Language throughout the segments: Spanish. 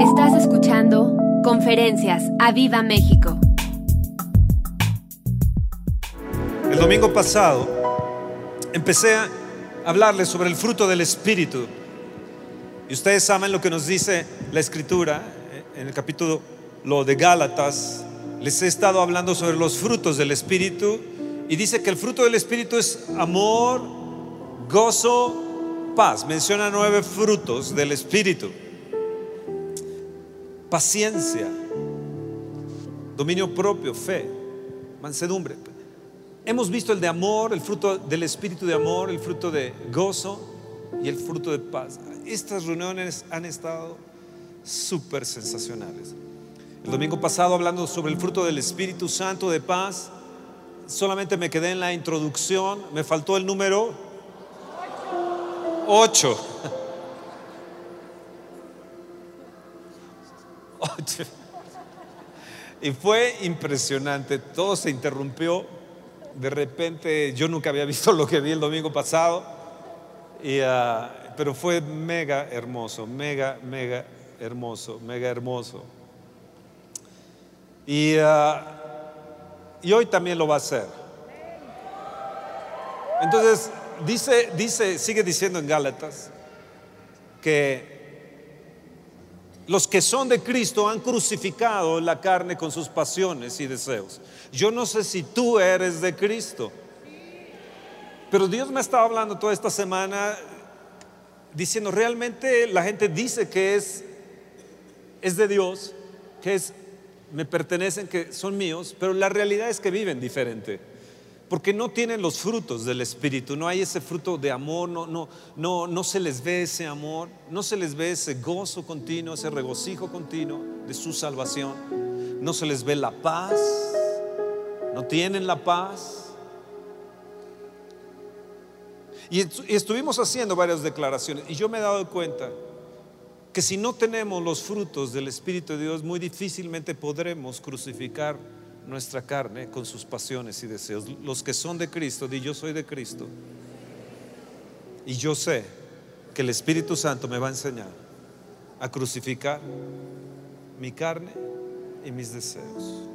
Estás escuchando Conferencias a Viva México. El domingo pasado empecé a hablarles sobre el fruto del Espíritu. Y ustedes saben lo que nos dice la Escritura eh, en el capítulo de Gálatas. Les he estado hablando sobre los frutos del Espíritu y dice que el fruto del Espíritu es amor, gozo, paz. Menciona nueve frutos del Espíritu. Paciencia, dominio propio, fe, mansedumbre. Hemos visto el de amor, el fruto del Espíritu de amor, el fruto de gozo y el fruto de paz. Estas reuniones han estado súper sensacionales. El domingo pasado hablando sobre el fruto del Espíritu Santo de paz, solamente me quedé en la introducción, me faltó el número 8. Y fue impresionante, todo se interrumpió. De repente yo nunca había visto lo que vi el domingo pasado, ah, pero fue mega hermoso, mega, mega hermoso, mega hermoso. Y, ah, y hoy también lo va a hacer. Entonces, dice, dice, sigue diciendo en Gálatas que los que son de Cristo han crucificado la carne con sus pasiones y deseos. Yo no sé si tú eres de Cristo, pero Dios me estaba hablando toda esta semana diciendo, realmente la gente dice que es, es de Dios, que es, me pertenecen, que son míos, pero la realidad es que viven diferente porque no tienen los frutos del Espíritu, no hay ese fruto de amor, no, no, no, no se les ve ese amor, no se les ve ese gozo continuo, ese regocijo continuo de su salvación, no se les ve la paz, no tienen la paz. Y estuvimos haciendo varias declaraciones y yo me he dado cuenta que si no tenemos los frutos del Espíritu de Dios, muy difícilmente podremos crucificar nuestra carne con sus pasiones y deseos. Los que son de Cristo, di yo soy de Cristo. Y yo sé que el Espíritu Santo me va a enseñar a crucificar mi carne y mis deseos.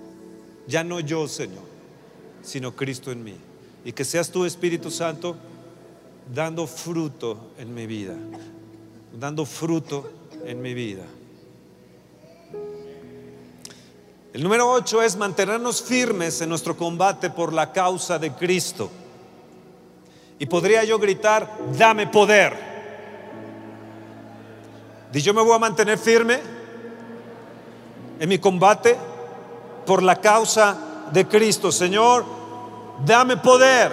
Ya no yo, Señor, sino Cristo en mí. Y que seas tú, Espíritu Santo, dando fruto en mi vida, dando fruto en mi vida. El número 8 es mantenernos firmes en nuestro combate por la causa de Cristo. Y podría yo gritar, dame poder. Y yo me voy a mantener firme en mi combate por la causa de Cristo. Señor, dame poder.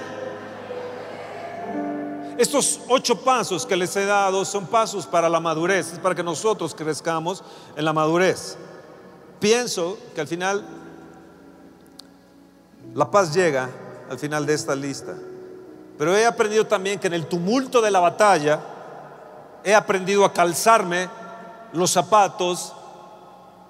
Estos ocho pasos que les he dado son pasos para la madurez, es para que nosotros crezcamos en la madurez. Pienso que al final la paz llega al final de esta lista. Pero he aprendido también que en el tumulto de la batalla he aprendido a calzarme los zapatos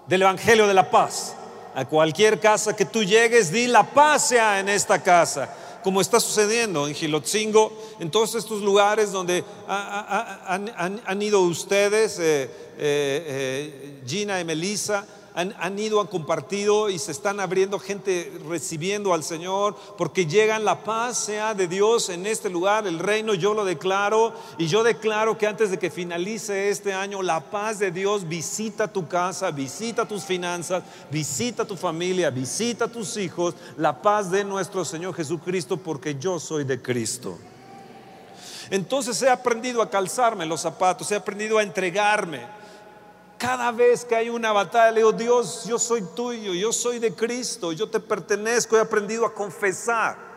del Evangelio de la Paz. A cualquier casa que tú llegues, di la paz sea en esta casa. Como está sucediendo en Gilotzingo, en todos estos lugares donde han, ido ustedes, eh, eh, eh, Gina y Melissa, han, ido, han compartido y se están abriendo gente recibiendo al Señor porque llegan la paz sea de Dios en este lugar, el reino yo lo declaro y yo declaro que antes de que finalice este año la paz de Dios visita tu casa, visita tus finanzas, visita tu familia, visita tus hijos, la paz de nuestro Señor Jesucristo porque yo soy de Cristo. Entonces he aprendido a calzarme los zapatos, he aprendido a entregarme. Cada vez que hay una batalla, le digo, Dios, yo soy tuyo, yo soy de Cristo, yo te pertenezco, he aprendido a confesar.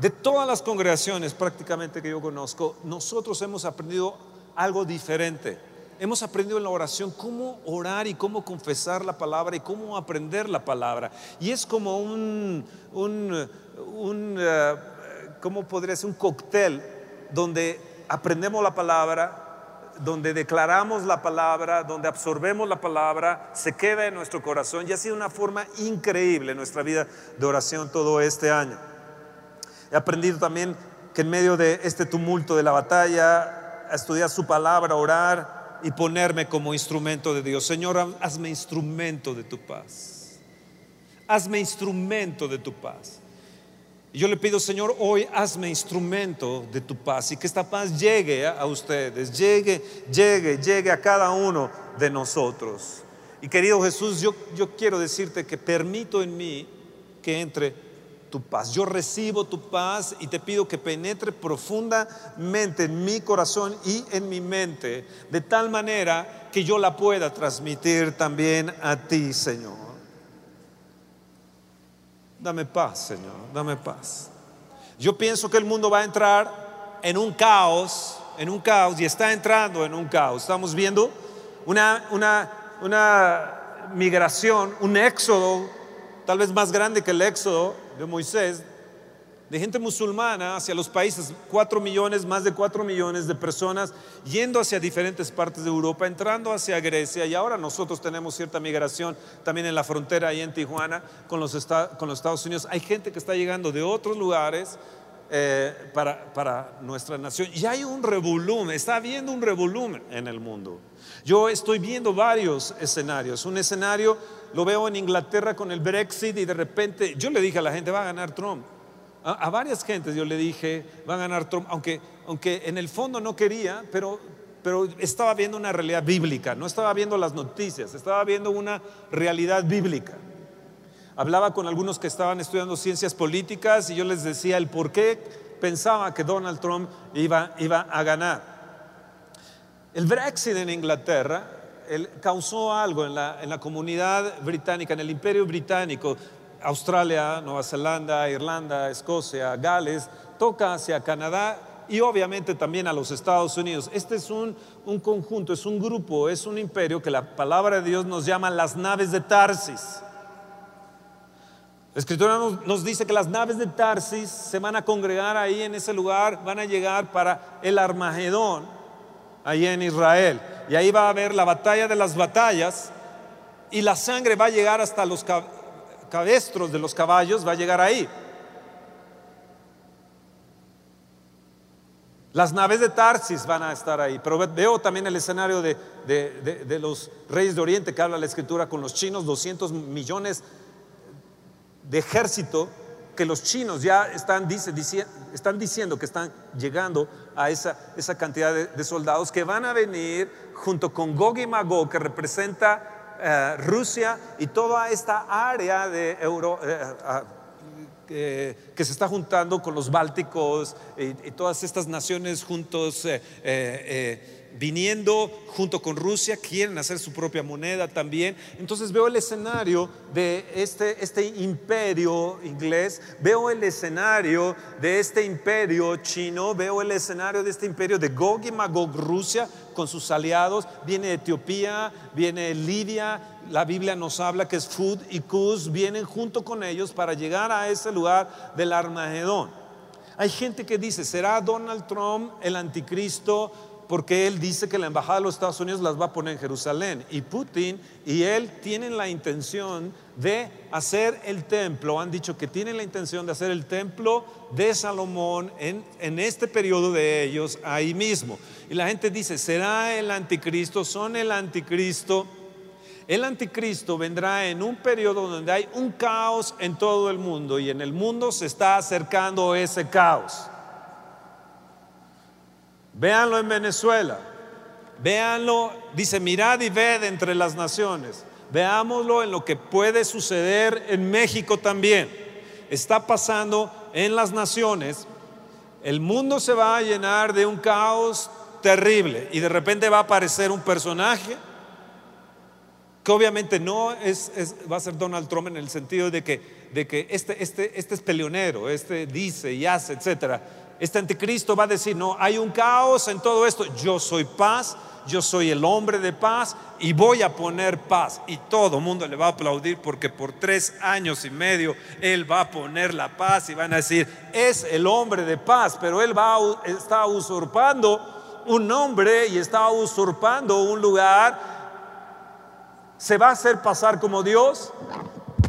De todas las congregaciones prácticamente que yo conozco, nosotros hemos aprendido algo diferente. Hemos aprendido en la oración cómo orar y cómo confesar la palabra y cómo aprender la palabra. Y es como un, un, un eh, ¿cómo podría ser? Un cóctel donde aprendemos la palabra, donde declaramos la palabra, donde absorbemos la palabra, se queda en nuestro corazón y ha sido una forma increíble en nuestra vida de oración todo este año. He aprendido también que en medio de este tumulto de la batalla, estudiar su palabra, orar, y ponerme como instrumento de Dios. Señor, hazme instrumento de tu paz. Hazme instrumento de tu paz. Yo le pido, Señor, hoy hazme instrumento de tu paz y que esta paz llegue a ustedes, llegue, llegue, llegue a cada uno de nosotros. Y querido Jesús, yo, yo quiero decirte que permito en mí que entre tu paz. Yo recibo tu paz y te pido que penetre profundamente en mi corazón y en mi mente, de tal manera que yo la pueda transmitir también a ti, Señor. Dame paz, Señor, dame paz. Yo pienso que el mundo va a entrar en un caos, en un caos, y está entrando en un caos. Estamos viendo una, una, una migración, un éxodo, tal vez más grande que el éxodo de Moisés, de gente musulmana hacia los países, cuatro millones, más de cuatro millones de personas yendo hacia diferentes partes de Europa, entrando hacia Grecia y ahora nosotros tenemos cierta migración también en la frontera ahí en Tijuana con los, Estados Unidos. Hay gente que está llegando de otros lugares eh, para, para nuestra nación y hay un revolumen, está habiendo un revolumen en el mundo. Yo estoy viendo varios escenarios, un escenario lo veo en Inglaterra con el Brexit y de repente yo le dije a la gente va a ganar Trump. A, varias gentes yo le dije, va a ganar Trump, aunque, aunque en el fondo no quería, pero, pero estaba viendo una realidad bíblica, no estaba viendo las noticias, estaba viendo una realidad bíblica. Hablaba con algunos que estaban estudiando ciencias políticas y yo les decía el por qué pensaba que Donald Trump iba, iba a ganar. El Brexit en Inglaterra causó algo en la, en la comunidad británica, en el imperio británico, Australia, Nueva Zelanda, Irlanda, Escocia, Gales, toca hacia Canadá y obviamente también a los Estados Unidos. Este es un, un, conjunto, es un grupo, es un imperio que la palabra de Dios nos llama las naves de Tarsis. La escritura nos, nos, dice que las naves de Tarsis se van a congregar ahí en ese lugar, van a llegar para el Armagedón, ahí en Israel. Y ahí va a haber la batalla de las batallas y la sangre va a llegar hasta los, cabestros de los caballos va a llegar ahí. Las naves de Tarsis van a estar ahí, pero veo también el escenario de, de, los reyes de Oriente que habla la escritura con los chinos, 200 millones de ejército que los chinos ya están, están diciendo que están llegando a esa, esa cantidad de, soldados que van a venir junto con Gog y Magog, que representa eh, Rusia y toda esta área de Euro, eh, que se está juntando con los bálticos y, todas estas naciones juntos. Eh, viniendo junto con Rusia, quieren hacer su propia moneda también. Entonces veo el escenario de este, este imperio inglés, veo el escenario de este imperio chino, veo el escenario de este imperio de Gog y Magog, Rusia con sus aliados, viene Etiopía, viene Libia, la Biblia nos habla que es Fud y Kuz, vienen junto con ellos para llegar a ese lugar del Armagedón. Hay gente que dice, ¿será Donald Trump el anticristo? Porque él dice que la embajada de los Estados Unidos las va a poner en Jerusalén. Y Putin y él tienen la intención de hacer el templo, han dicho que tienen la intención de hacer el templo de Salomón en, este periodo de ellos ahí mismo. Y la gente dice, ¿será el anticristo? ¿Son el anticristo? El anticristo vendrá en un periodo donde hay un caos en todo el mundo y en el mundo se está acercando ese caos. Véanlo en Venezuela. Véanlo, dice, mirad y ved entre las naciones. Veámoslo en lo que puede suceder en México también. Está pasando en las naciones. El mundo se va a llenar de un caos terrible y de repente va a aparecer un personaje que obviamente no es, va a ser Donald Trump en el sentido de que, de que este, este, este es peleonero, este dice y hace, etcétera este anticristo va a decir, no, hay un caos en todo esto, yo soy paz, yo soy el hombre de paz y voy a poner paz. Y todo el mundo le va a aplaudir porque por tres años y medio él va a poner la paz y van a decir, es el hombre de paz, pero él va, está usurpando un nombre y está usurpando un lugar. ¿Se va a hacer pasar como Dios?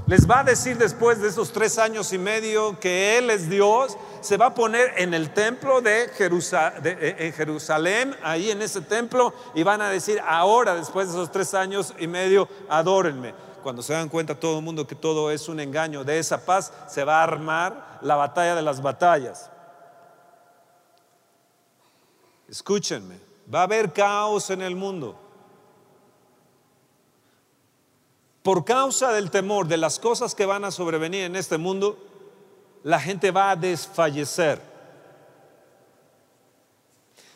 Les va a decir después de esos tres años y medio que Él es Dios, se va a poner en el templo de, eh, Jerusalén, ahí en ese templo, y van a decir, ahora, después de esos tres años y medio, adórenme. Cuando se dan cuenta todo el mundo que todo es un engaño de esa paz, se va a armar la batalla de las batallas. Escúchenme, va a haber caos en el mundo. Por causa del temor de las cosas que van a sobrevenir en este mundo, la gente va a desfallecer.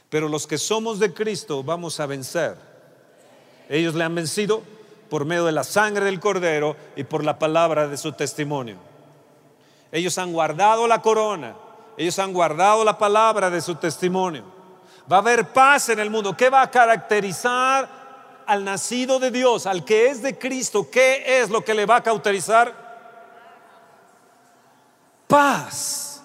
Pero los que somos de Cristo vamos a vencer. Ellos le han vencido por medio de la sangre del cordero y por la palabra de su testimonio. Ellos han guardado la corona, ellos han guardado la palabra de su testimonio. Va a haber paz en el mundo. ¿Qué va a caracterizar al nacido de Dios, al que es de Cristo, ¿qué es lo que le va a cauterizar? Paz.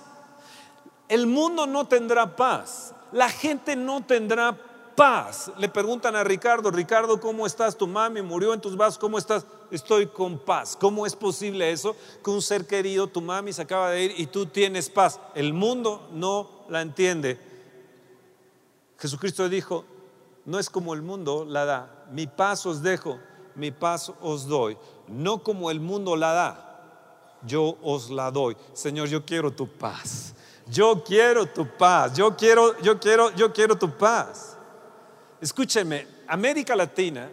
El mundo no tendrá paz. La gente no tendrá paz. Le preguntan a Ricardo, Ricardo, ¿cómo estás? Tu mami murió en tus brazos, ¿cómo estás? Estoy con paz. ¿Cómo es posible eso? Que un ser querido, tu mami se acaba de ir y tú tienes paz. El mundo no la entiende. Jesucristo dijo, no es como el mundo la da, mi paz os dejo, mi paz os doy. No como el mundo la da, yo os la doy. Señor, yo quiero tu paz. Yo quiero tu paz. Yo quiero, yo quiero, yo quiero tu paz. Escúcheme, América Latina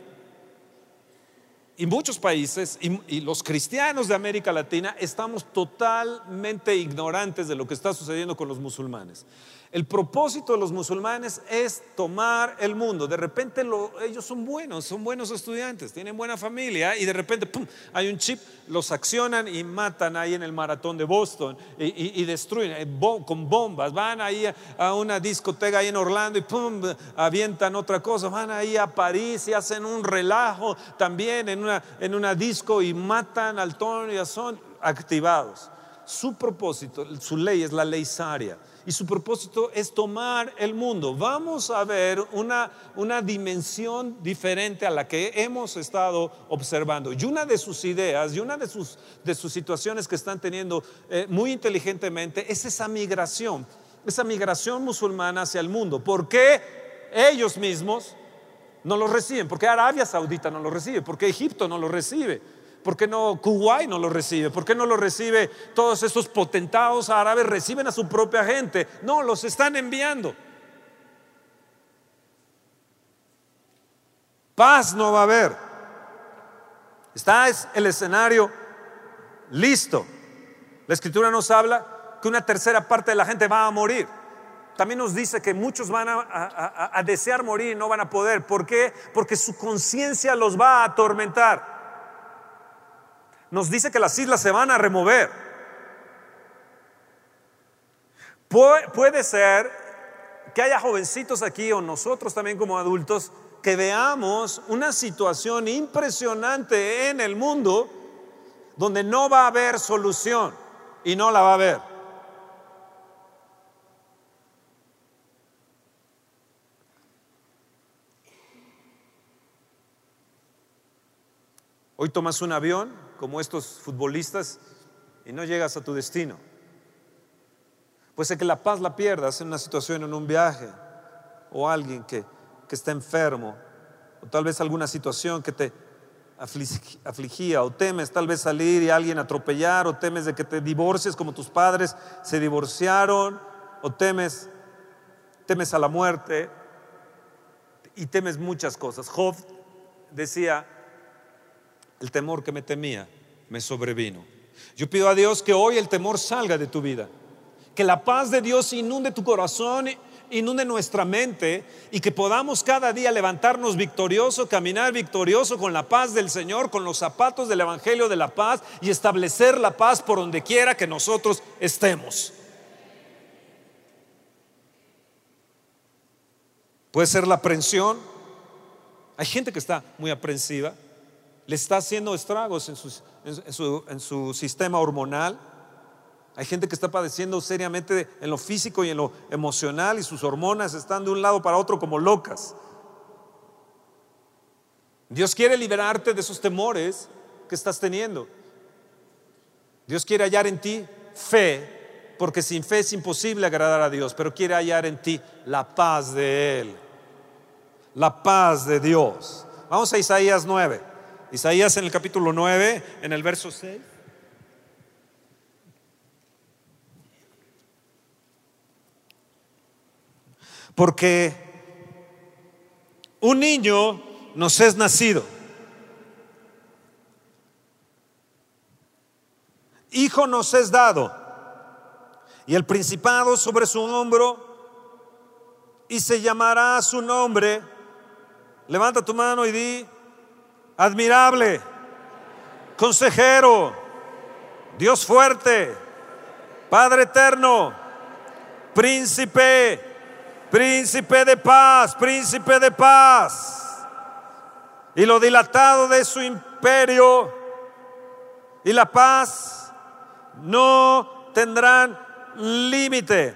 y muchos países y, los cristianos de América Latina estamos totalmente ignorantes de lo que está sucediendo con los musulmanes. El propósito de los musulmanes es tomar el mundo. De repente ellos son buenos, son buenos estudiantes, tienen buena familia y de repente hay un chip, los accionan y matan ahí en el maratón de Boston y, destruyen eh, con bombas. Van ahí a, una discoteca ahí en Orlando y pum, avientan otra cosa. Van ahí a París y hacen un relajo también en una, en disco y matan al tono y son activados. Su propósito, su ley es la ley saria y su propósito es tomar el mundo. Vamos a ver una, una dimensión diferente a la que hemos estado observando. Y una de sus ideas y una de sus, de sus situaciones que están teniendo eh, muy inteligentemente es esa migración, esa migración musulmana hacia el mundo. ¿Por qué ellos mismos no lo reciben? ¿Por qué Arabia Saudita no lo recibe? ¿Por qué Egipto no lo recibe? ¿Por qué no Kuwait no lo recibe? ¿Por qué no lo recibe todos estos potentados árabes? Reciben a su propia gente. No, los están enviando. Paz no va a haber. Está el escenario listo. La escritura nos habla que una tercera parte de la gente va a morir. También nos dice que muchos van a, a desear morir y no van a poder. ¿Por qué? Porque su conciencia los va a atormentar nos dice que las islas se van a remover. puede ser que haya jovencitos aquí o nosotros también como adultos que veamos una situación impresionante en el mundo donde no va a haber solución y no la va a haber. Hoy tomas un avión como estos futbolistas y no llegas a tu destino. Puede ser que la paz la pierdas en una situación, en un viaje, o alguien que, que está enfermo, o tal vez alguna situación que te afligía, o temes tal vez salir y alguien atropellar, o temes de que te divorcies como tus padres se divorciaron, o temes, temes a la muerte, y temes muchas cosas. Job decía, el temor que me temía me sobrevino. Yo pido a Dios que hoy el temor salga de tu vida, que la paz de Dios inunde tu corazón, inunde nuestra mente y que podamos cada día levantarnos victorioso, caminar victorioso con la paz del Señor, con los zapatos del Evangelio de la paz y establecer la paz por donde quiera que nosotros estemos. Puede ser la aprensión. Hay gente que está muy aprensiva le está haciendo estragos en, su, sistema hormonal. Hay gente que está padeciendo seriamente en lo físico y en lo emocional y sus hormonas están de un lado para otro como locas. Dios quiere liberarte de esos temores que estás teniendo. Dios quiere hallar en ti fe, porque sin fe es imposible agradar a Dios, pero quiere hallar en ti la paz de Él, la paz de Dios. Vamos a Isaías 9. Isaías en el capítulo 9, en el verso 6. Porque un niño nos es nacido. Hijo nos es dado. Y el principado sobre su hombro. Y se llamará su nombre. Levanta tu mano y di, admirable, consejero, Dios fuerte, Padre eterno, príncipe. Príncipe de paz, príncipe de paz. Y lo dilatado de su imperio y la paz no tendrán límite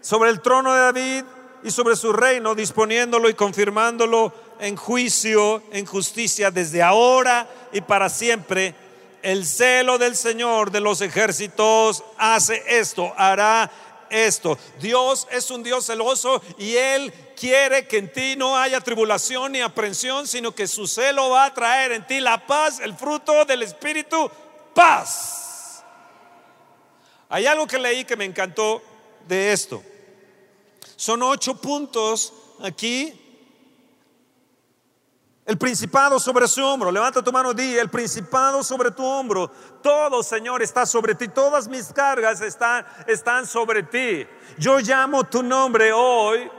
sobre el trono de David y sobre su reino, disponiéndolo y confirmándolo en juicio, en justicia, desde ahora y para siempre. El celo del Señor de los ejércitos hace esto, hará esto. Dios es un Dios celoso y Él quiere que en ti no haya tribulación ni aprensión, sino que su celo va a traer en ti la paz, el fruto del Espíritu, paz. Hay algo que leí que me encantó de esto. Son ocho puntos aquí el principado sobre su hombro. Levanta tu mano, di, el principado sobre tu hombro. Todo, Señor, está sobre ti. Todas mis cargas están, están sobre ti. Yo llamo tu nombre hoy.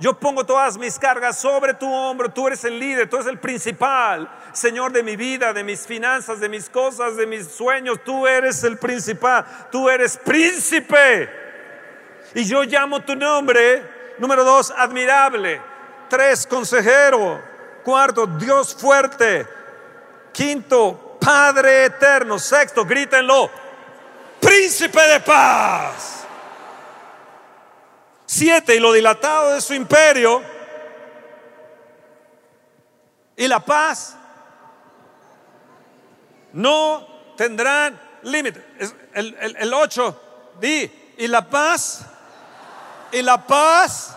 Yo pongo todas mis cargas sobre tu hombro. Tú eres el líder, tú eres el principal, Señor, de mi vida, de mis finanzas, de mis cosas, de mis sueños. Tú eres el principal. Tú eres príncipe. Y yo llamo tu nombre. Número dos, admirable. Tres, consejero. Cuarto, Dios fuerte. Quinto, Padre eterno. Sexto, grítenlo, príncipe de paz. Siete, y lo dilatado de su imperio. Y la paz no tendrán límite. El, el, ocho, di, y la paz, y la paz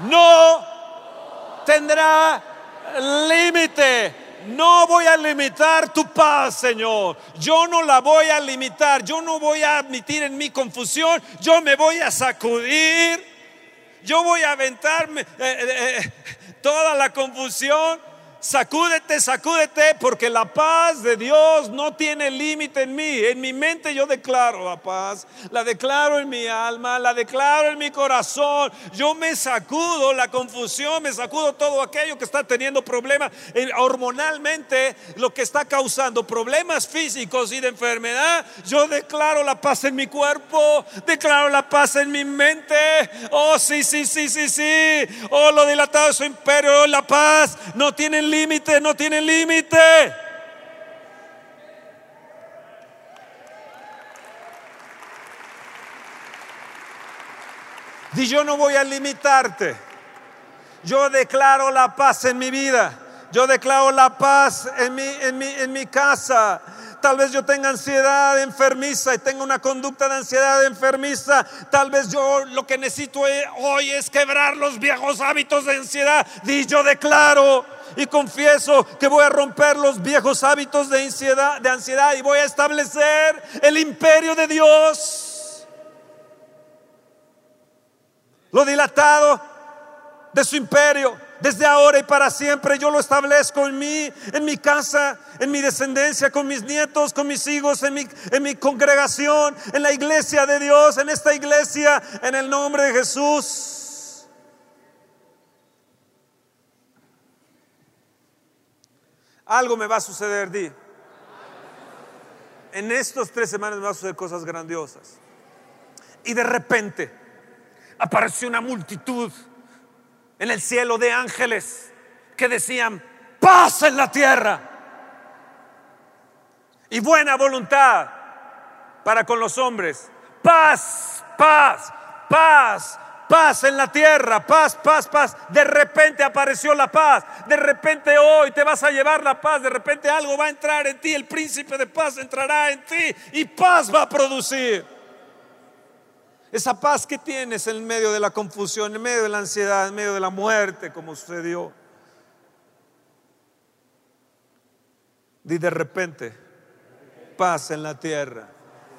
no tendrá límite. No voy a limitar tu paz, Señor. Yo no la voy a limitar. Yo no voy a admitir en mi confusión. Yo me voy a sacudir. Yo voy a aventarme eh, eh, eh, toda la confusión Sacúdete, sacúdete, porque la paz de Dios no tiene límite en mí. En mi mente yo declaro la paz, la declaro en mi alma, la declaro en mi corazón. Yo me sacudo la confusión, me sacudo todo aquello que está teniendo problemas hormonalmente, lo que está causando problemas físicos y de enfermedad. Yo declaro la paz en mi cuerpo, declaro la paz en mi mente. Oh, sí, sí, sí, sí, sí. Oh, lo dilatado de su imperio, la paz no tiene límite no tiene límite. Y yo no voy a limitarte. Yo declaro la paz en mi vida. Yo declaro la paz en mi, en mi, en mi casa. Tal vez yo tenga ansiedad enfermiza y tenga una conducta de ansiedad enfermiza. Tal vez yo lo que necesito hoy es quebrar los viejos hábitos de ansiedad. Y yo declaro y confieso que voy a romper los viejos hábitos de ansiedad, y voy a establecer el imperio de Dios. Lo dilatado de su imperio desde ahora y para siempre yo lo establezco en mí, en mi casa, en mi descendencia, con mis nietos, con mis hijos, en mi, en mi congregación, en la iglesia de Dios, en esta iglesia, en el nombre de Jesús. Algo me va a suceder, di. En estos tres semanas me van a suceder cosas grandiosas. Y de repente apareció una multitud en el cielo de ángeles que decían, paz en la tierra y buena voluntad para con los hombres. Paz, paz, paz, paz en la tierra, paz, paz, paz. De repente apareció la paz, de repente hoy te vas a llevar la paz, de repente algo va a entrar en ti, el príncipe de paz entrará en ti y paz va a producir. Esa paz que tienes en medio de la confusión, en medio de la ansiedad, en medio de la muerte, como sucedió. Y de repente, paz en la tierra,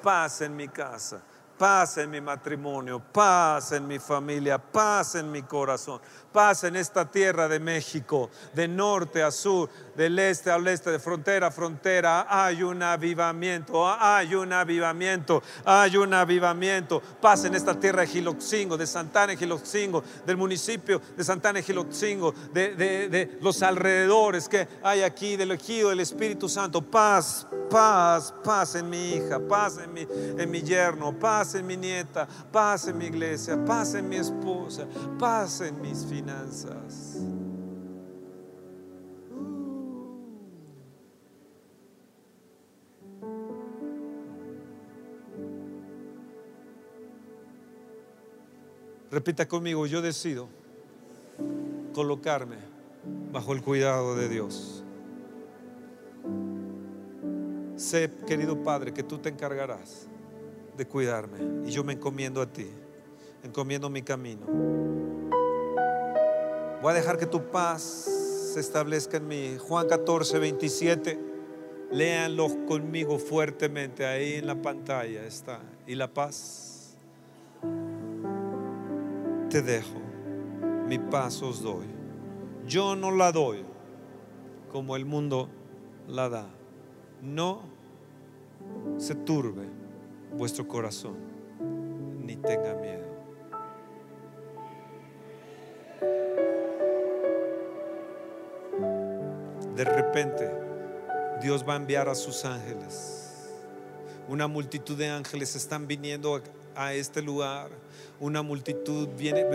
paz en mi casa, paz en mi matrimonio, paz en mi familia, paz en mi corazón, paz en esta tierra de México, de norte a sur, del este al oeste, de frontera a frontera. Hay un avivamiento, hay un avivamiento, hay un avivamiento. Paz en esta tierra de Giloxingo, de Santana Giloxingo, del municipio de Santana Giloxingo, de, de los alrededores que hay aquí, del ejido del Espíritu Santo. Paz, paz, paz en mi hija, paz en mi, en mi yerno, paz en mi nieta, paz en mi iglesia, paz en mi esposa, paz en mis finanzas. Repita conmigo, yo decido colocarme bajo el cuidado de Dios. Sé, querido Padre, que tú te encargarás de cuidarme y yo me encomiendo a ti, encomiendo mi camino. Voy a dejar que tu paz se establezca en mí. Juan 14, 27. Léanlo conmigo fuertemente. Ahí en la pantalla está. Y la paz te dejo. Mi paz os doy. Yo no la doy como el mundo la da. No se turbe vuestro corazón, ni tenga miedo. De repente, Dios va a enviar a sus ángeles. Una multitud de ángeles están viniendo a este lugar. Una multitud viene,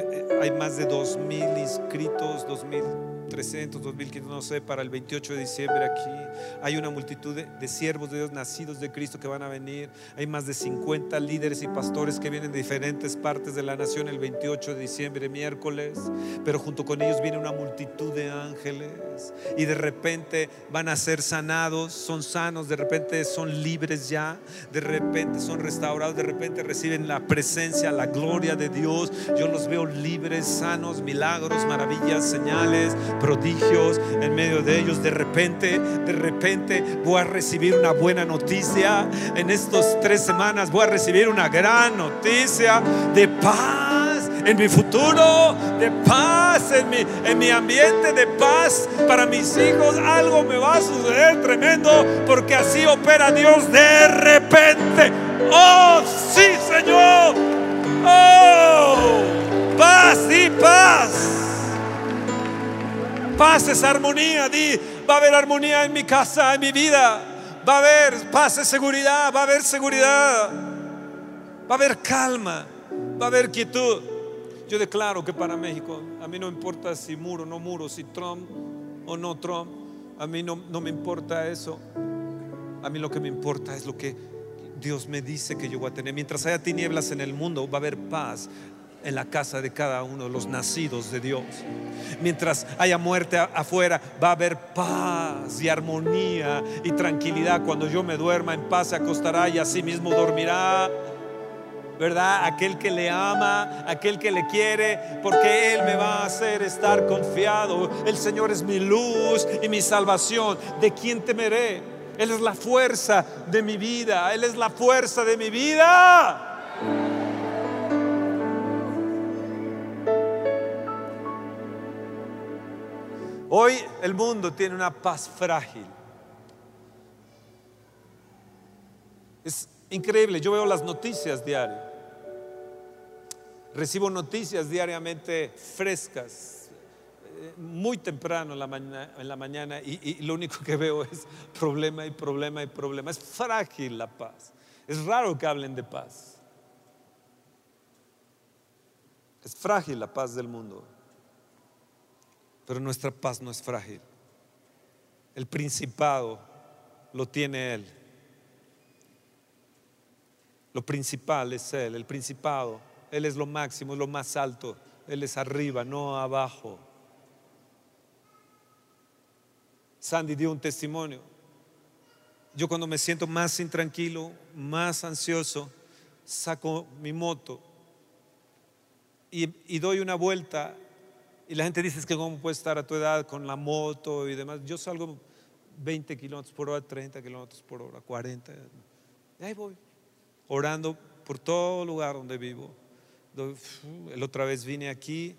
hay más de dos mil inscritos, dos mil 300, 2500, no sé, para el 28 de diciembre aquí. Hay una multitud de, siervos de Dios nacidos de Cristo que van a venir. Hay más de 50 líderes y pastores que vienen de diferentes partes de la nación el 28 de diciembre, miércoles. Pero junto con ellos viene una multitud de ángeles. Y de repente van a ser sanados, son sanos, de repente son libres ya, de repente son restaurados, de repente reciben la presencia, la gloria de Dios. Yo los veo libres, sanos, milagros, maravillas, señales prodigios en medio de ellos. De repente, de repente voy a recibir una buena noticia. En estas tres semanas voy a recibir una gran noticia de paz en mi futuro, de paz en mi, en mi ambiente, de paz para mis hijos. Algo me va a suceder tremendo porque así opera Dios de repente. Oh, sí, Señor. Oh, paz y paz. Paz es armonía. Di, va a haber armonía en mi casa, en mi vida. Va a haber paz y seguridad. Va a haber seguridad. Va a haber calma. Va a haber quietud. Yo declaro que para México, a mí no importa si muro o no muro, si Trump o no Trump. A mí no, no me importa eso. A mí lo que me importa es lo que Dios me dice que yo voy a tener. Mientras haya tinieblas en el mundo, va a haber paz en la casa de cada uno de los nacidos de Dios. Mientras haya muerte afuera, va a haber paz y armonía y tranquilidad. Cuando yo me duerma en paz se acostará y así mismo dormirá. ¿Verdad? Aquel que le ama, aquel que le quiere, porque Él me va a hacer estar confiado. El Señor es mi luz y mi salvación. ¿De quién temeré? Él es la fuerza de mi vida. Él es la fuerza de mi vida. Hoy el mundo tiene una paz frágil. Es increíble, yo veo las noticias diarias. Recibo noticias diariamente frescas, eh, muy temprano en la mañana, y, y, lo único que veo es problema y problema y problema. Es frágil la paz. Es raro que hablen de paz. Es frágil la paz del mundo. Pero nuestra paz no es frágil. El principado lo tiene Él. Lo principal es Él. El principado Él es lo máximo, es lo más alto. Él es arriba, no abajo. Sandy dio un testimonio. Yo cuando me siento más intranquilo, más ansioso, saco mi moto y, doy una vuelta y la gente dice que cómo puedes estar a tu edad con la moto y demás. Yo salgo 20 kilómetros por hora, 30 kilómetros por hora, 40. Y ahí voy, orando por todo lugar donde vivo. El otra vez vine aquí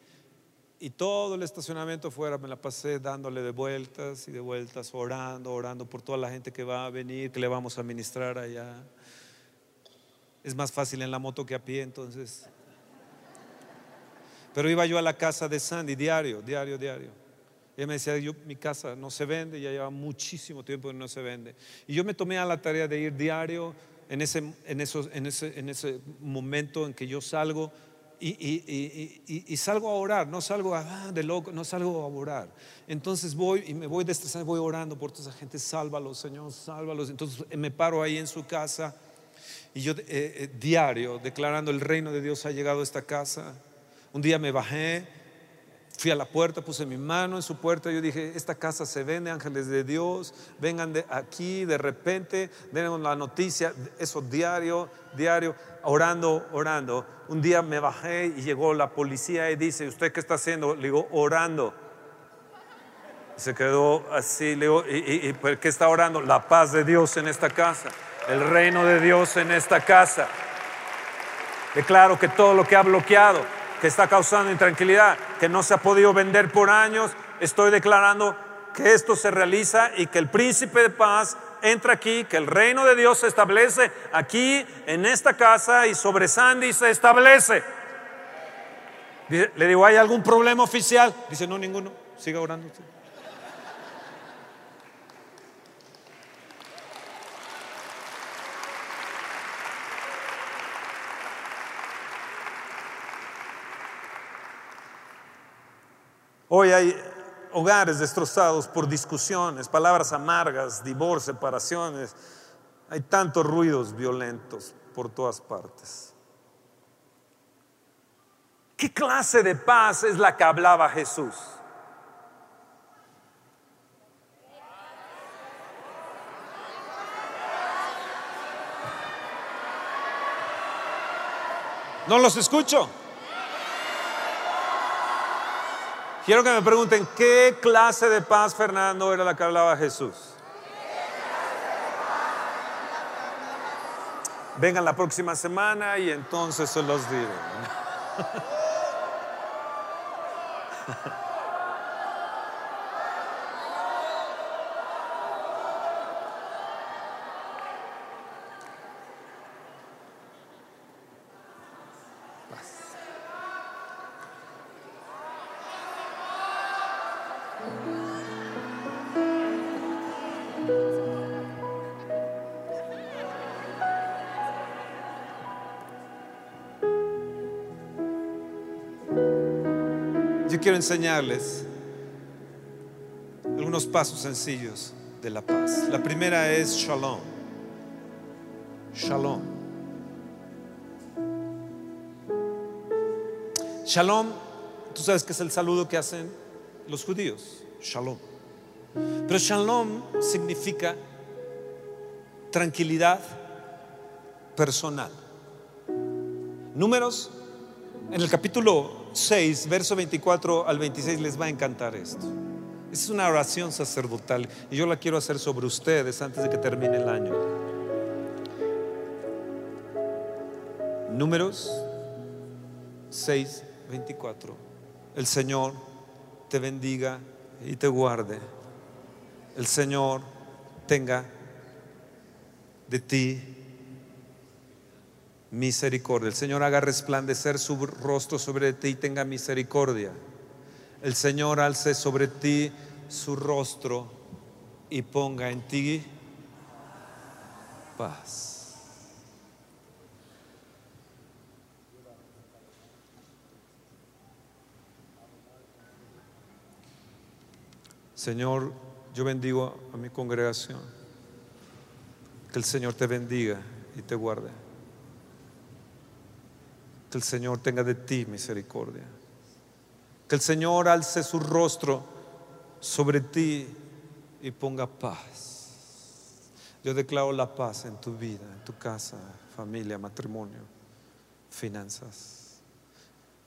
y todo el estacionamiento fuera me la pasé dándole de vueltas y de vueltas, orando, orando por toda la gente que va a venir, que le vamos a ministrar allá. Es más fácil en la moto que a pie, entonces. Pero iba yo a la casa de Sandy diario, diario, diario. Y ella me decía, yo, mi casa no se vende, ya lleva muchísimo tiempo que no se vende. Y yo me tomé a la tarea de ir diario en ese, en en ese, en ese momento en que yo salgo y, salgo a orar, no salgo a, ah, de loco, no salgo a orar. Entonces voy y me voy estresar, voy orando por toda esa gente, sálvalos, Señor, sálvalos. Entonces me paro ahí en su casa y yo eh, eh, diario declarando el reino de Dios ha llegado a esta casa. Un día me bajé Fui a la puerta, puse mi mano en su puerta. Yo dije: Esta casa se vende, ángeles de Dios. Vengan de aquí de repente, denos la noticia. Eso diario, diario, orando, orando. Un día me bajé y llegó la policía y dice: ¿Usted qué está haciendo? Le digo: Orando. Se quedó así. Le digo: ¿Y, y por qué está orando? La paz de Dios en esta casa, el reino de Dios en esta casa. Declaro que todo lo que ha bloqueado que está causando intranquilidad, que no se ha podido vender por años, estoy declarando que esto se realiza y que el príncipe de paz entra aquí, que el reino de Dios se establece aquí, en esta casa y sobre Sandy se establece. Le digo, ¿hay algún problema oficial? Dice, no, ninguno. Siga orando. Hoy hay hogares destrozados por discusiones, palabras amargas, divorcio, separaciones. Hay tantos ruidos violentos por todas partes. ¿Qué clase de paz es la que hablaba Jesús? No los escucho. Quiero que me pregunten, ¿qué clase de paz, Fernando, era la que hablaba Jesús? Vengan la próxima semana y entonces se los diré. quiero enseñarles algunos pasos sencillos de la paz. La primera es shalom. Shalom. Shalom, tú sabes que es el saludo que hacen los judíos. Shalom. Pero shalom significa tranquilidad personal. Números, en el capítulo 6, verso 24 al 26, les va a encantar esto. Es una oración sacerdotal y yo la quiero hacer sobre ustedes antes de que termine el año. Números 6, 24. El Señor te bendiga y te guarde. El Señor tenga de ti misericordia. El Señor haga resplandecer su rostro sobre ti y tenga misericordia. El Señor alce sobre ti su rostro y ponga en ti paz. Señor, yo bendigo a mi congregación. Que el Señor te bendiga y te guarde. Que el Señor tenga de ti misericordia. Que el Señor alce su rostro sobre ti y ponga paz. Yo declaro la paz en tu vida, en tu casa, familia, matrimonio, finanzas.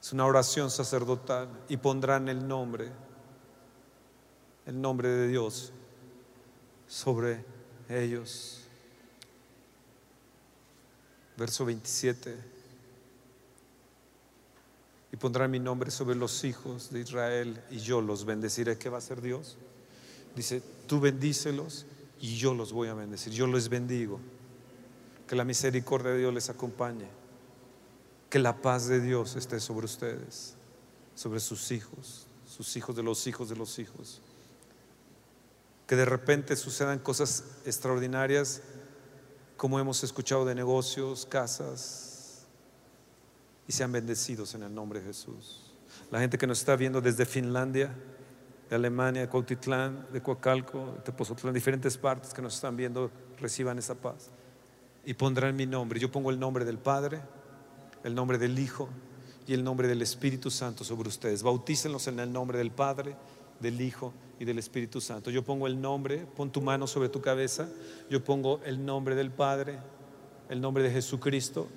Es una oración sacerdotal y pondrán el nombre, el nombre de Dios sobre ellos. Verso 27 pondrá mi nombre sobre los hijos de Israel y yo los bendeciré. ¿Qué va a hacer Dios? Dice, tú bendícelos y yo los voy a bendecir. Yo les bendigo. Que la misericordia de Dios les acompañe. Que la paz de Dios esté sobre ustedes, sobre sus hijos, sus hijos de los hijos de los hijos. Que de repente sucedan cosas extraordinarias como hemos escuchado de negocios, casas, y sean bendecidos en el nombre de Jesús. La gente que nos está viendo desde Finlandia, de Alemania, de Cuautitlán, de Coacalco, Tepozotlán, diferentes partes que nos están viendo, reciban esa paz. Y pondrán mi nombre. Yo pongo el nombre del Padre, el nombre del Hijo y el nombre del Espíritu Santo sobre ustedes. Bautícenlos en el nombre del Padre, del Hijo y del Espíritu Santo. Yo pongo el nombre, pon tu mano sobre tu cabeza. Yo pongo el nombre del Padre, el nombre de Jesucristo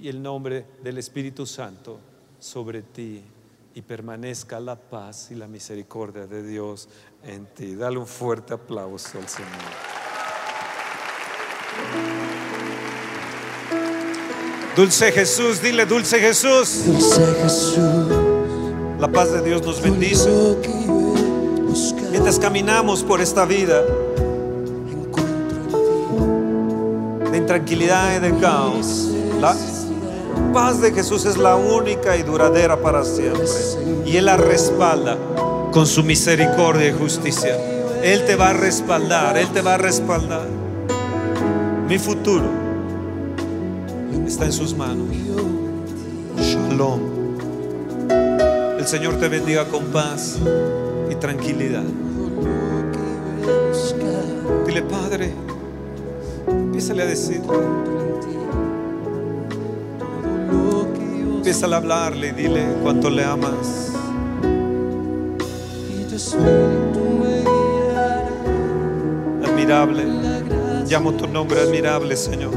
y el nombre del Espíritu Santo sobre ti y permanezca la paz y la misericordia de Dios en ti. Dale un fuerte aplauso al Señor. Dulce Jesús, dile dulce Jesús. Dulce Jesús, La paz de Dios nos bendice. Mientras caminamos por esta vida de intranquilidad y de caos, la paz de Jesús es la única y duradera para siempre. Y Él la respalda con su misericordia y justicia. Él te va a respaldar, Él te va a respaldar. Mi futuro está en sus manos. Shalom. El Señor te bendiga con paz y tranquilidad. Dile, Padre, empiézale a decir, empieza a hablarle y dile cuánto le amas. Admirable, llamo tu nombre admirable, Señor.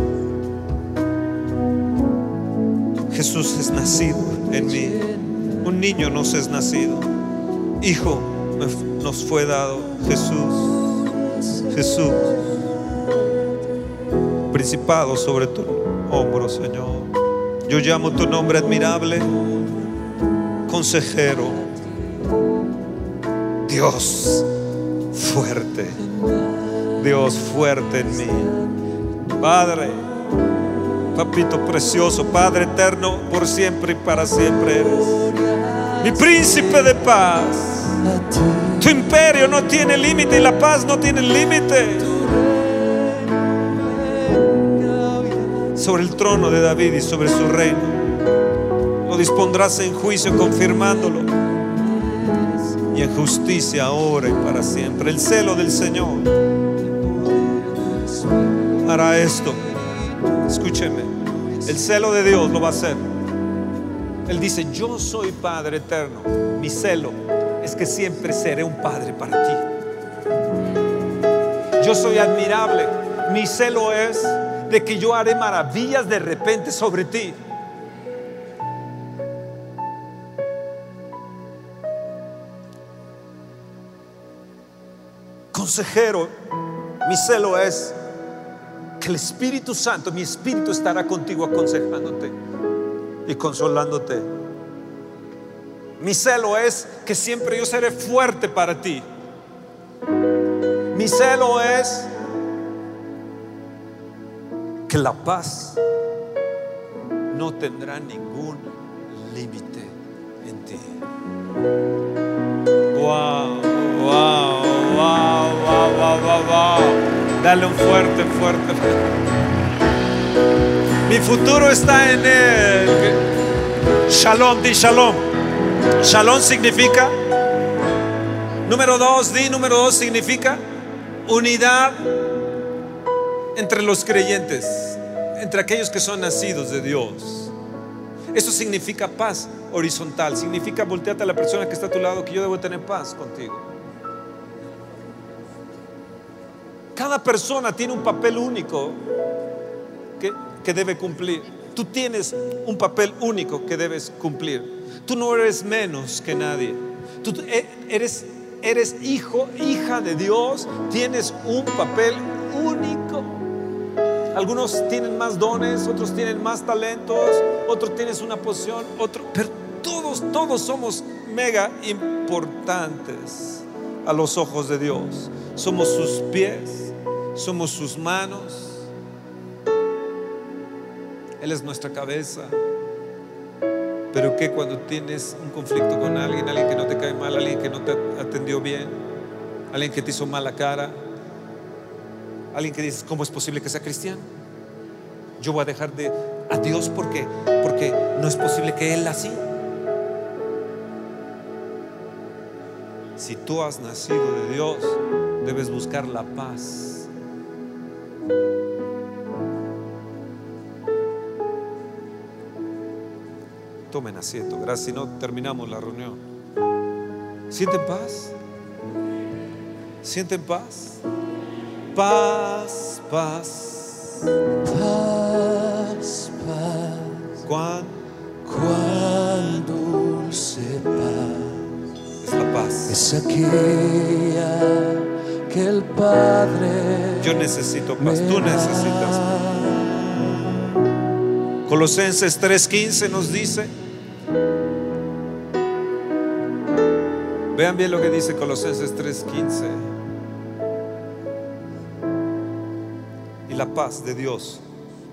Jesús es nacido en mí. Un niño nos es nacido. Hijo nos fue dado. Jesús, Jesús. Principado sobre tu hombro, Señor. Yo llamo tu nombre admirable. Consejero. Dios fuerte. Dios fuerte en mí. Padre, papito precioso, Padre eterno, por siempre y para siempre eres. Mi príncipe de paz. Tu imperio no tiene límite y la paz no tiene límite. Sobre el trono de David y sobre su reino. Lo dispondrás en juicio confirmándolo. Y en justicia ahora y para siempre. El celo del Señor hará esto. Escúcheme. El celo de Dios lo va a hacer. Él dice, yo soy Padre eterno. Mi celo es que siempre seré un Padre para ti. Yo soy admirable. Mi celo es de que yo haré maravillas de repente sobre ti. Consejero, mi celo es que el Espíritu Santo, mi Espíritu estará contigo aconsejándote y consolándote. Mi celo es que siempre yo seré fuerte para ti. Mi celo es que la paz no tendrá ningún límite en ti. Wow, wow, wow, wow, wow, wow, wow. Dale un fuerte, fuerte. Mi futuro está en él. Shalom, di shalom. Shalom significa, número dos, di número dos significa unidad entre los creyentes, entre aquellos que son nacidos de Dios. Eso significa paz horizontal, significa voltearte a la persona que está a tu lado que yo debo tener paz contigo. Cada persona tiene un papel único que, que debe cumplir. Tú tienes un papel único que debes cumplir. Tú no eres menos que nadie. Tú e- eres, eres hijo, hija de Dios. Tienes un papel único. Algunos tienen más dones, otros tienen más talentos, otros tienes una posición, otro, pero todos, todos somos mega importantes a los ojos de Dios. Somos sus pies, somos sus manos. Él es nuestra cabeza. Pero que cuando tienes un conflicto con alguien, alguien que no te cae mal, alguien que no te atendió bien, alguien que te hizo mala cara, alguien que dices, ¿cómo es posible que sea cristiano? Yo voy a dejar de a Dios porque porque no es posible que él así. Si tú has nacido de Dios, debes buscar la paz. Tomen asiento, gracias. Si no, terminamos la reunión. ¿Sienten paz? ¿Sienten paz? Paz, paz. Paz, paz, ¿Cuán cuán dulce paz es la paz? es aquella que el Padre Yo necesito paz, tú necesitas paz. Colosenses 3:15 nos dice. Vean bien lo que dice Colosenses 3:15. Y la paz de Dios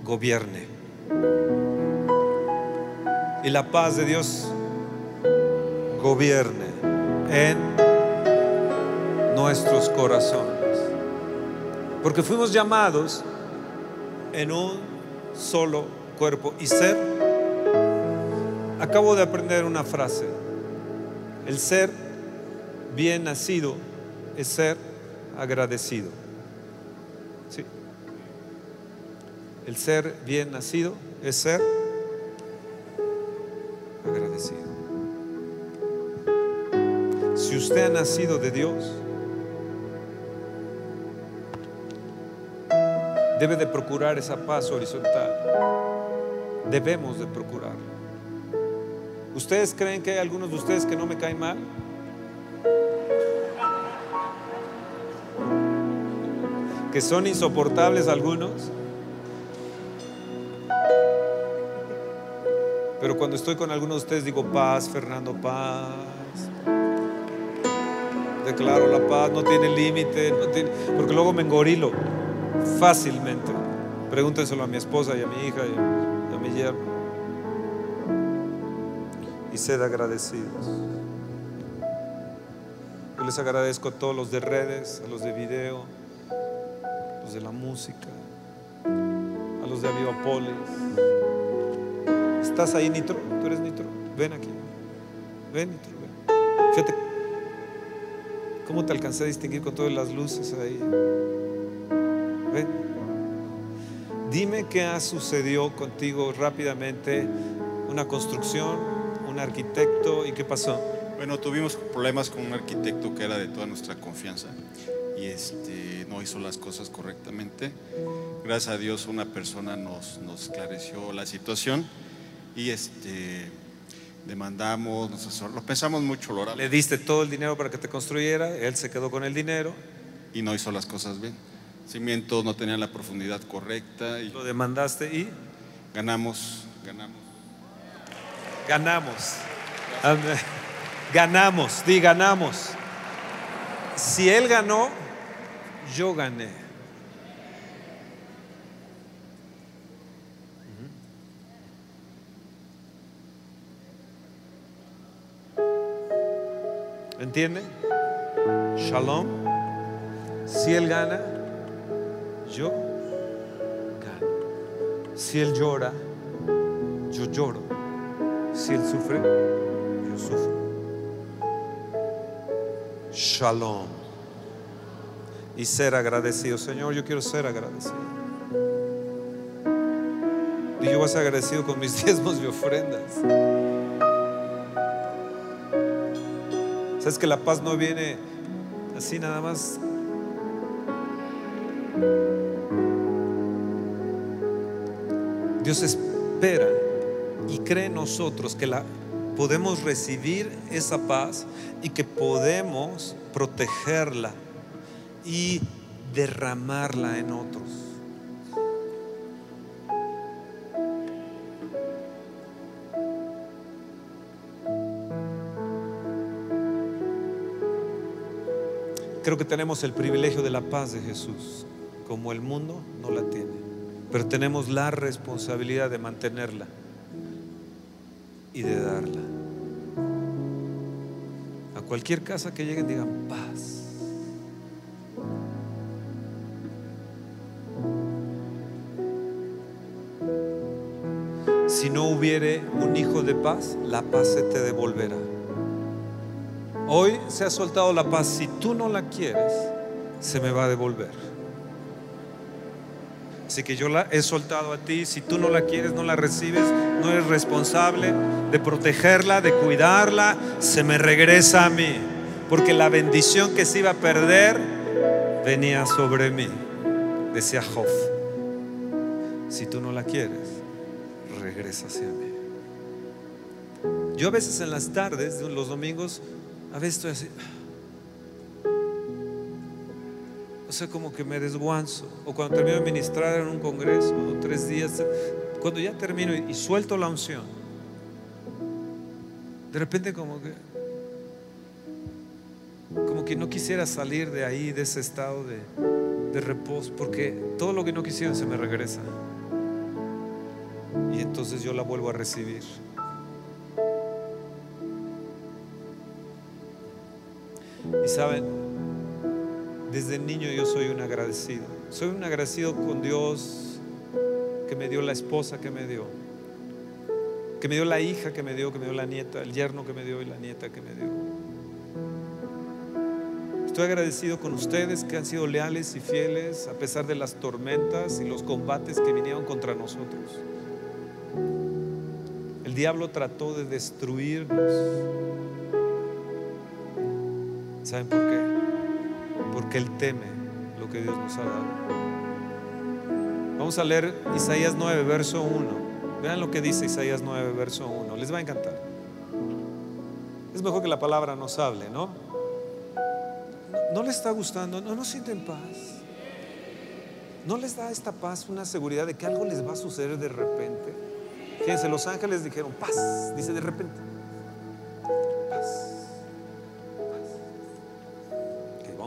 gobierne. Y la paz de Dios gobierne en nuestros corazones. Porque fuimos llamados en un solo cuerpo y ser. Acabo de aprender una frase. El ser bien nacido es ser agradecido. El ser bien nacido es ser agradecido. Si usted ha nacido de Dios, debe de procurar esa paz horizontal. Debemos de procurar. ¿Ustedes creen que hay algunos de ustedes que no me caen mal? ¿Que son insoportables algunos? Pero cuando estoy con algunos de ustedes digo paz, Fernando, paz. Declaro la paz, no tiene límite, porque luego me engorilo fácilmente. Pregúntenselo a mi esposa y a mi hija y a mi yerno. Y sed agradecidos. Yo les agradezco a todos los de redes, a los de video, a los de la música, a los de Avivapolis. ¿Estás ahí, Nitro? ¿Tú eres Nitro? Ven aquí. Ven, Nitro, ven. Fíjate cómo te alcancé a distinguir con todas las luces ahí. Ven. Dime qué ha sucedido contigo rápidamente. Una construcción, un arquitecto y qué pasó. Bueno, tuvimos problemas con un arquitecto que era de toda nuestra confianza y este, no hizo las cosas correctamente. Gracias a Dios una persona nos, nos esclareció la situación y este, demandamos, nos asesor- lo pensamos mucho, Le diste todo el dinero para que te construyera, él se quedó con el dinero, y no hizo las cosas bien. Cimientos no tenían la profundidad correcta y lo demandaste y ganamos, ganamos. ganamos. Ganamos, di ganamos. Si él ganó, yo gané. ¿Entiende? Shalom. Si él gana, yo gano. Si él llora, yo lloro. Si él sufre, yo sufro. Shalom. Y ser agradecido. Señor, yo quiero ser agradecido. Y yo voy a ser agradecido con mis diezmos y ofrendas. Sabes que la paz no viene así nada más. Dios espera y cree en nosotros que la podemos recibir esa paz y que podemos protegerla y derramarla en otros. Creo que tenemos el privilegio de la paz de Jesús, como el mundo no la tiene, pero tenemos la responsabilidad de mantenerla y de darla. A cualquier casa que lleguen digan paz. Si no hubiere un hijo de paz, la paz se te devolverá. Hoy se ha soltado la paz. Si tú no la quieres, se me va a devolver. Así que yo la he soltado a ti. Si tú no la quieres, no la recibes, no eres responsable de protegerla, de cuidarla, se me regresa a mí. Porque la bendición que se iba a perder venía sobre mí. Decía Job. Si tú no la quieres, regresa hacia mí. Yo a veces en las tardes, los domingos, a veces estoy así. O sea, como que me desguanzo. O cuando termino de ministrar en un congreso, o tres días, cuando ya termino y, suelto la unción, de repente como que, como que no quisiera salir de ahí, de ese estado de, de reposo, porque todo lo que no quisiera se me regresa. Y entonces yo la vuelvo a recibir. Y saben, desde niño yo soy un agradecido. Soy un agradecido con Dios que me dio la esposa que me dio, que me dio la hija que me dio, que me dio la nieta, el yerno que me dio y la nieta que me dio. Estoy agradecido con ustedes que han sido leales y fieles a pesar de las tormentas y los combates que vinieron contra nosotros. El diablo trató de destruirnos. ¿Saben por qué? Porque Él teme lo que Dios nos ha dado. Vamos a leer Isaías 9, verso 1. Vean lo que dice Isaías 9, verso 1. Les va a encantar. Es mejor que la palabra nos hable, ¿no? ¿No les está gustando? ¿No, no sienten paz? ¿No les da esta paz una seguridad de que algo les va a suceder de repente? Fíjense, los ángeles dijeron paz, dice de repente.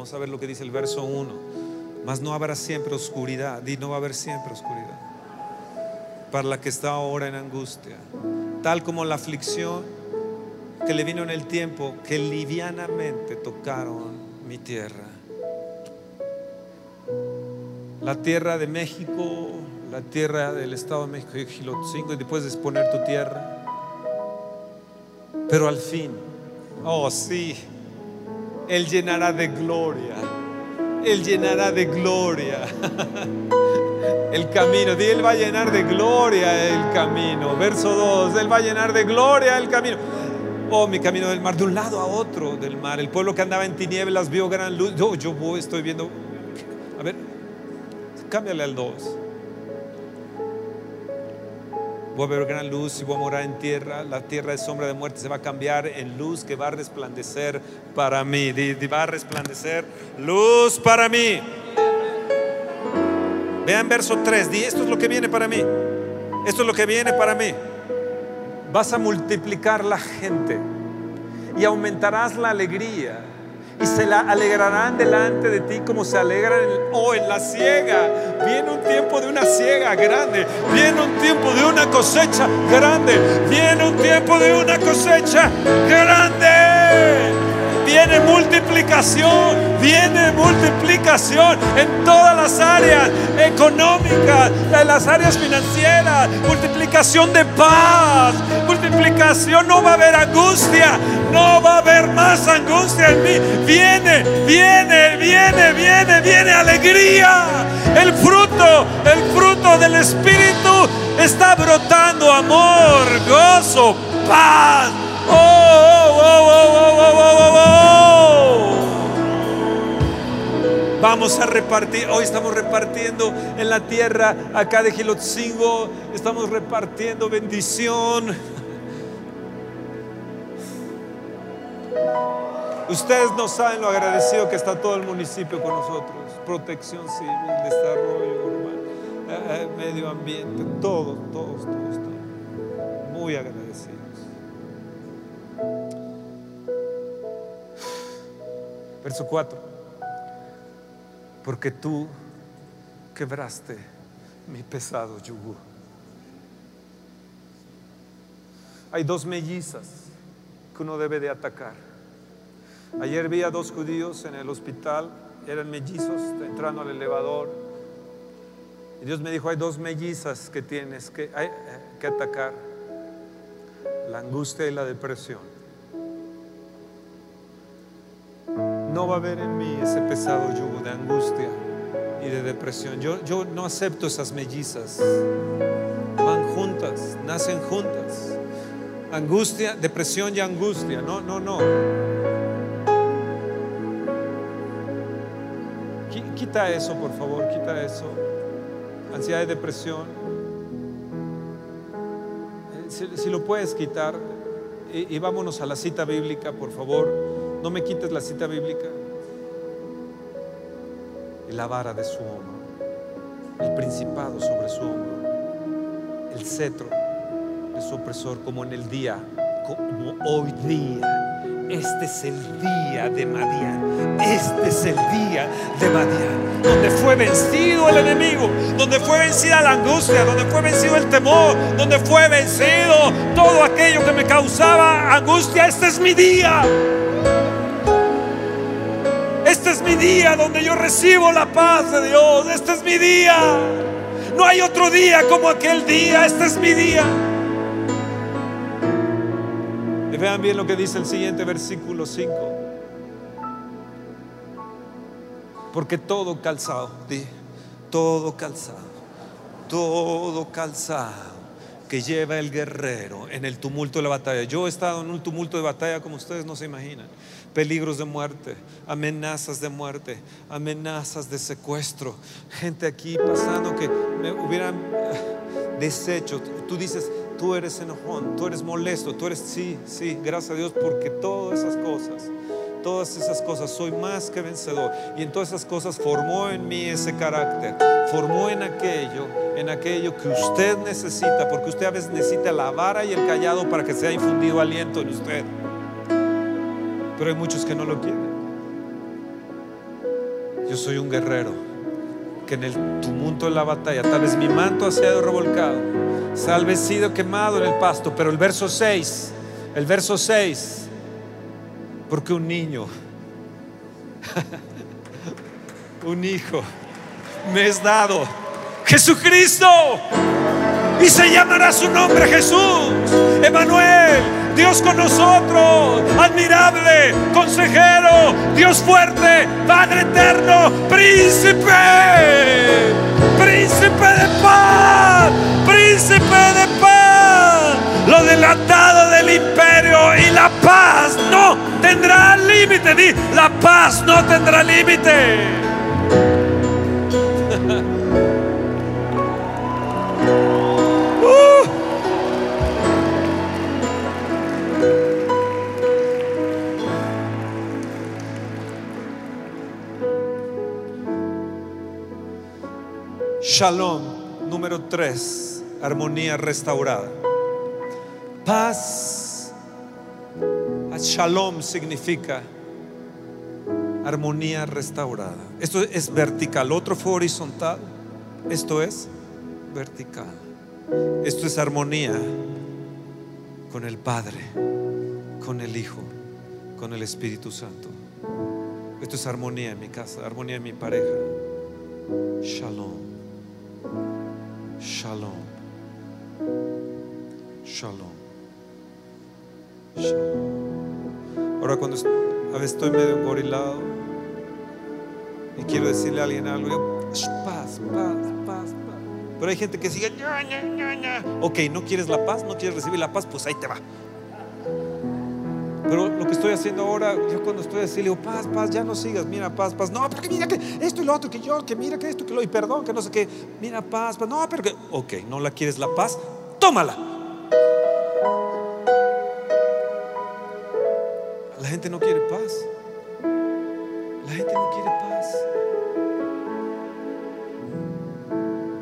Vamos a ver lo que dice el verso 1. Mas no habrá siempre oscuridad, di no va a haber siempre oscuridad. Para la que está ahora en angustia, tal como la aflicción que le vino en el tiempo que livianamente tocaron mi tierra. La tierra de México, la tierra del Estado de México y Gilotzingo, y después de poner tu tierra. Pero al fin, oh sí, Él llenará de gloria. Él llenará de gloria el camino. Él va a llenar de gloria el camino. Verso 2, Él va a llenar de gloria el camino. Oh, mi camino del mar, de un lado a otro del mar. El pueblo que andaba en tinieblas vio gran luz. Yo, yo estoy viendo. A ver, cámbiale al 2. Voy a ver gran luz y voy a morar en tierra. La tierra de sombra de muerte se va a cambiar en luz que va a resplandecer para mí. Va a resplandecer luz para mí. Vean verso 3. Di, esto es lo que viene para mí. Esto es lo que viene para mí. Vas a multiplicar la gente y aumentarás la alegría y se la alegrarán delante de ti como se alegran en, oh, en la siega. Viene un tiempo de una siega grande, viene un tiempo de una cosecha grande, viene un tiempo de una cosecha grande. Viene multiplicación, viene multiplicación en todas las áreas económicas, en las áreas financieras, multiplicación de paz, no va a haber angustia, no va a haber más angustia en mí. Viene, viene, viene, viene, viene alegría. El fruto, el fruto del Espíritu está brotando amor, gozo, paz. Oh, oh, oh, oh, oh, oh, oh, oh. oh, oh. Vamos a repartir, hoy estamos repartiendo en la tierra acá de Gilotzingo, estamos repartiendo bendición. Ustedes no saben lo agradecido que está todo el municipio con nosotros. Protección civil, desarrollo urbano, eh, eh, medio ambiente, todos, todos, todos, todos. Muy agradecidos. Verso 4. Porque tú quebraste mi pesado yugo. Hay dos mellizas que uno debe de atacar. Ayer vi a dos judíos en el hospital, eran mellizos, entrando al elevador. Y Dios me dijo, hay dos mellizas que tienes que, hay, eh, que atacar. La angustia y la depresión. No va a haber en mí ese pesado yugo de angustia y de depresión. Yo, yo no acepto esas mellizas. Van juntas, nacen juntas. Angustia, depresión y angustia. No, no, no. Qui- Quita eso, por favor, quita eso. Ansiedad y depresión. Eh, Si, lo puedes quitar, y, y vámonos a la cita bíblica, por favor. No me quites la cita bíblica. Y la vara de su hombro, el principado sobre su hombro, el cetro de su opresor, como en el día, como hoy día. Este es el día de Madián. Este es el día de Madián. Donde fue vencido el enemigo. Donde fue vencida la angustia. Donde fue vencido el temor. Donde fue vencido todo aquello que me causaba angustia. Este es mi día. Este es mi día donde yo recibo la paz de Dios. Este es mi día. No hay otro día como aquel día. Este es mi día. Y vean bien lo que dice el siguiente versículo 5. Porque todo calzado, todo calzado, todo calzado que lleva el guerrero en el tumulto de la batalla. Yo he estado en un tumulto de batalla como ustedes no se imaginan. Peligros de muerte, amenazas de muerte, amenazas de secuestro. Gente aquí pasando que me hubieran eh, deshecho. Tú dices, tú eres enojón, tú eres molesto, tú eres, sí, sí, gracias a Dios porque todas esas cosas, todas esas cosas, soy más que vencedor. Y en todas esas cosas formó en mí ese carácter, formó en aquello, en aquello que usted necesita, porque usted a veces necesita la vara y el callado para que sea infundido aliento en usted. Pero hay muchos que no lo quieren. Yo soy un guerrero que en el tumulto de la batalla, tal vez mi manto ha sido revolcado, tal vez sido quemado en el pasto, pero el verso 6, el verso 6, porque un niño, un hijo, me es dado, Jesucristo, y se llamará su nombre Jesús, Emanuel, Dios con nosotros, admirable, consejero, Dios fuerte, Padre eterno, príncipe, príncipe de paz, príncipe de paz, lo delatado del imperio y la paz no tendrá límite, la paz no tendrá límite. Shalom, número 3, armonía restaurada. Paz. Shalom significa armonía restaurada. Esto es vertical, otro fue horizontal, esto es vertical. Esto es armonía con el Padre, con el Hijo, con el Espíritu Santo. Esto es armonía en mi casa, armonía en mi pareja. Shalom. Shalom. Shalom. Shalom. Ahora cuando a veces estoy medio engorilado y quiero decirle a alguien algo, yo, "Shh, paz, paz, paz, paz. Pero hay gente que sigue, ok, no quieres la paz, no quieres recibir la paz, pues ahí te va. Pero lo que estoy haciendo ahora, yo cuando estoy así, le digo, paz, paz, ya no sigas, mira, paz, paz. No, porque mira que esto y lo otro, que yo, que mira que esto, que lo, y perdón, que no sé qué. Mira, paz, paz. No, pero que, ok, no la quieres la paz, tómala. La gente no quiere paz. La gente no quiere paz.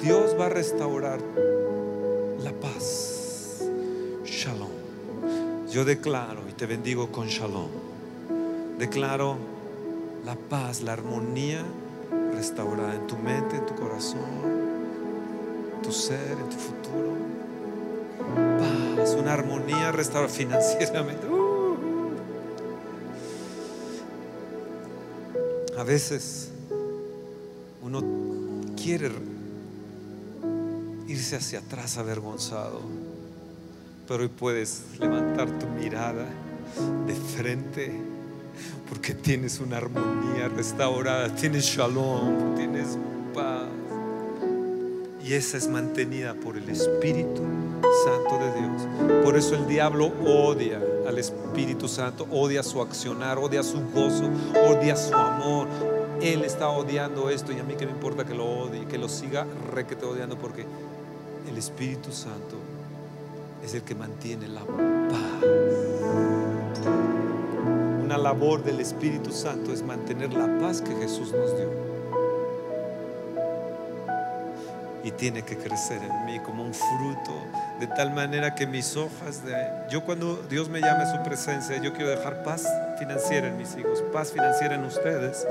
Dios va a restaurar la paz. Shalom. Yo declaro y te bendigo con shalom. Declaro la paz, la armonía restaurada en tu mente, en tu corazón, en tu ser, en tu futuro. Paz, una armonía restaurada financieramente. Uh. A veces uno quiere irse hacia atrás avergonzado, pero hoy puedes levantar tu mirada de frente porque tienes una armonía restaurada, tienes shalom, tienes paz. Y esa es mantenida por el Espíritu Santo de Dios. Por eso el diablo odia al Espíritu Santo, odia su accionar, odia su gozo, odia su amor. Él está odiando esto y a mí que me importa que lo odie, que lo siga requete odiando porque el Espíritu Santo es el que mantiene la paz. Una labor del Espíritu Santo es mantener la paz que Jesús nos dio. Y tiene que crecer en mí como un fruto, de tal manera que mis hojas de... Yo cuando Dios me llame a su presencia, yo quiero dejar paz financiera en mis hijos, paz financiera en ustedes.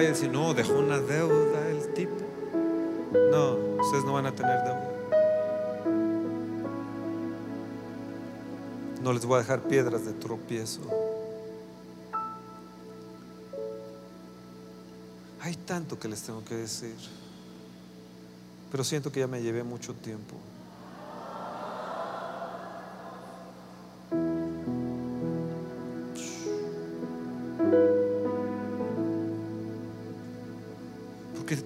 Vaya a decir, no, dejó una deuda el tipo. No, ustedes no van a tener deuda. No les voy a dejar piedras de tropiezo. Hay tanto que les tengo que decir. Pero siento que ya me llevé mucho tiempo.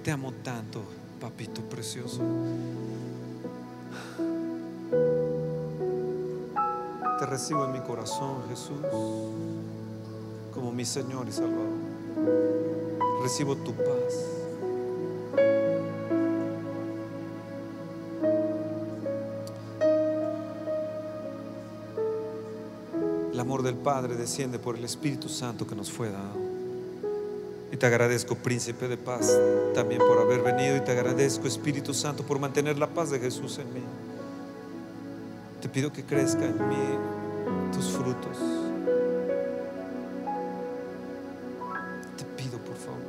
Te amo tanto, papito precioso. Te recibo en mi corazón, Jesús, como mi Señor y Salvador. Recibo tu paz. El amor del Padre desciende por el Espíritu Santo que nos fue dado. Y te agradezco, príncipe de paz, también por haber venido. Y te agradezco, Espíritu Santo, por mantener la paz de Jesús en mí. Te pido que crezca en mí tus frutos. Te pido, por favor.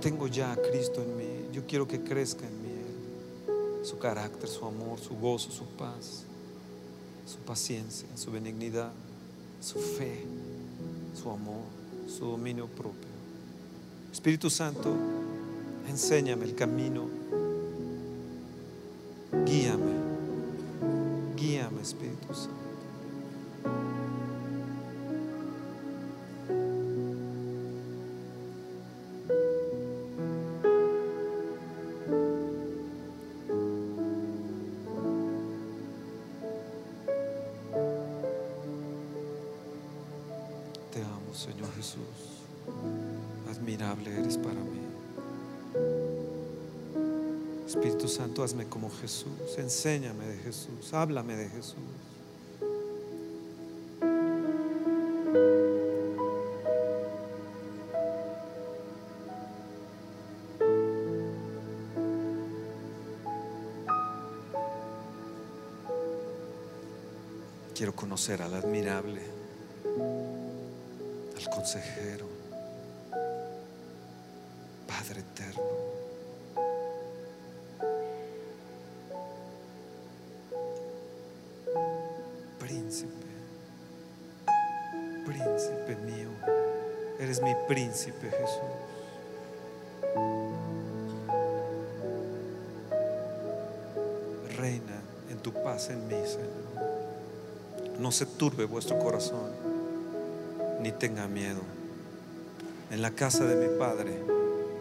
Tengo ya a Cristo en mí. Yo quiero que crezca en mí su carácter, su amor, su gozo, su paz, su paciencia, su benignidad, su fe, su amor, su dominio propio. Espíritu Santo, enséñame el camino. Enséñame de Jesús. Háblame de Jesús. Quiero conocer al admirable, al consejero, Padre eterno. Príncipe Jesús. Reina en tu paz en mí, Señor. No se turbe vuestro corazón. ni tenga miedo. En la casa de mi Padre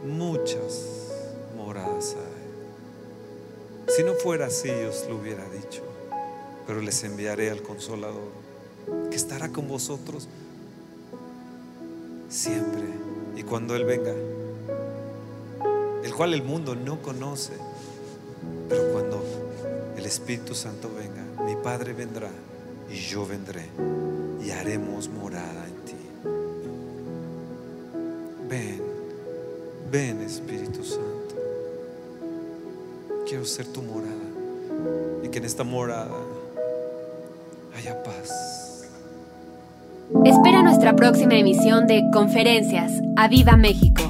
muchas moradas hay. Si no fuera así, os lo hubiera dicho, pero les enviaré al consolador, que estará con vosotros cuando Él venga, el cual el mundo no conoce, pero cuando el Espíritu Santo venga, mi Padre vendrá y yo vendré y haremos morada en ti. Ven, ven Espíritu Santo. Quiero ser tu morada y que en esta morada próxima emisión de Conferencias. ¡A Viva México!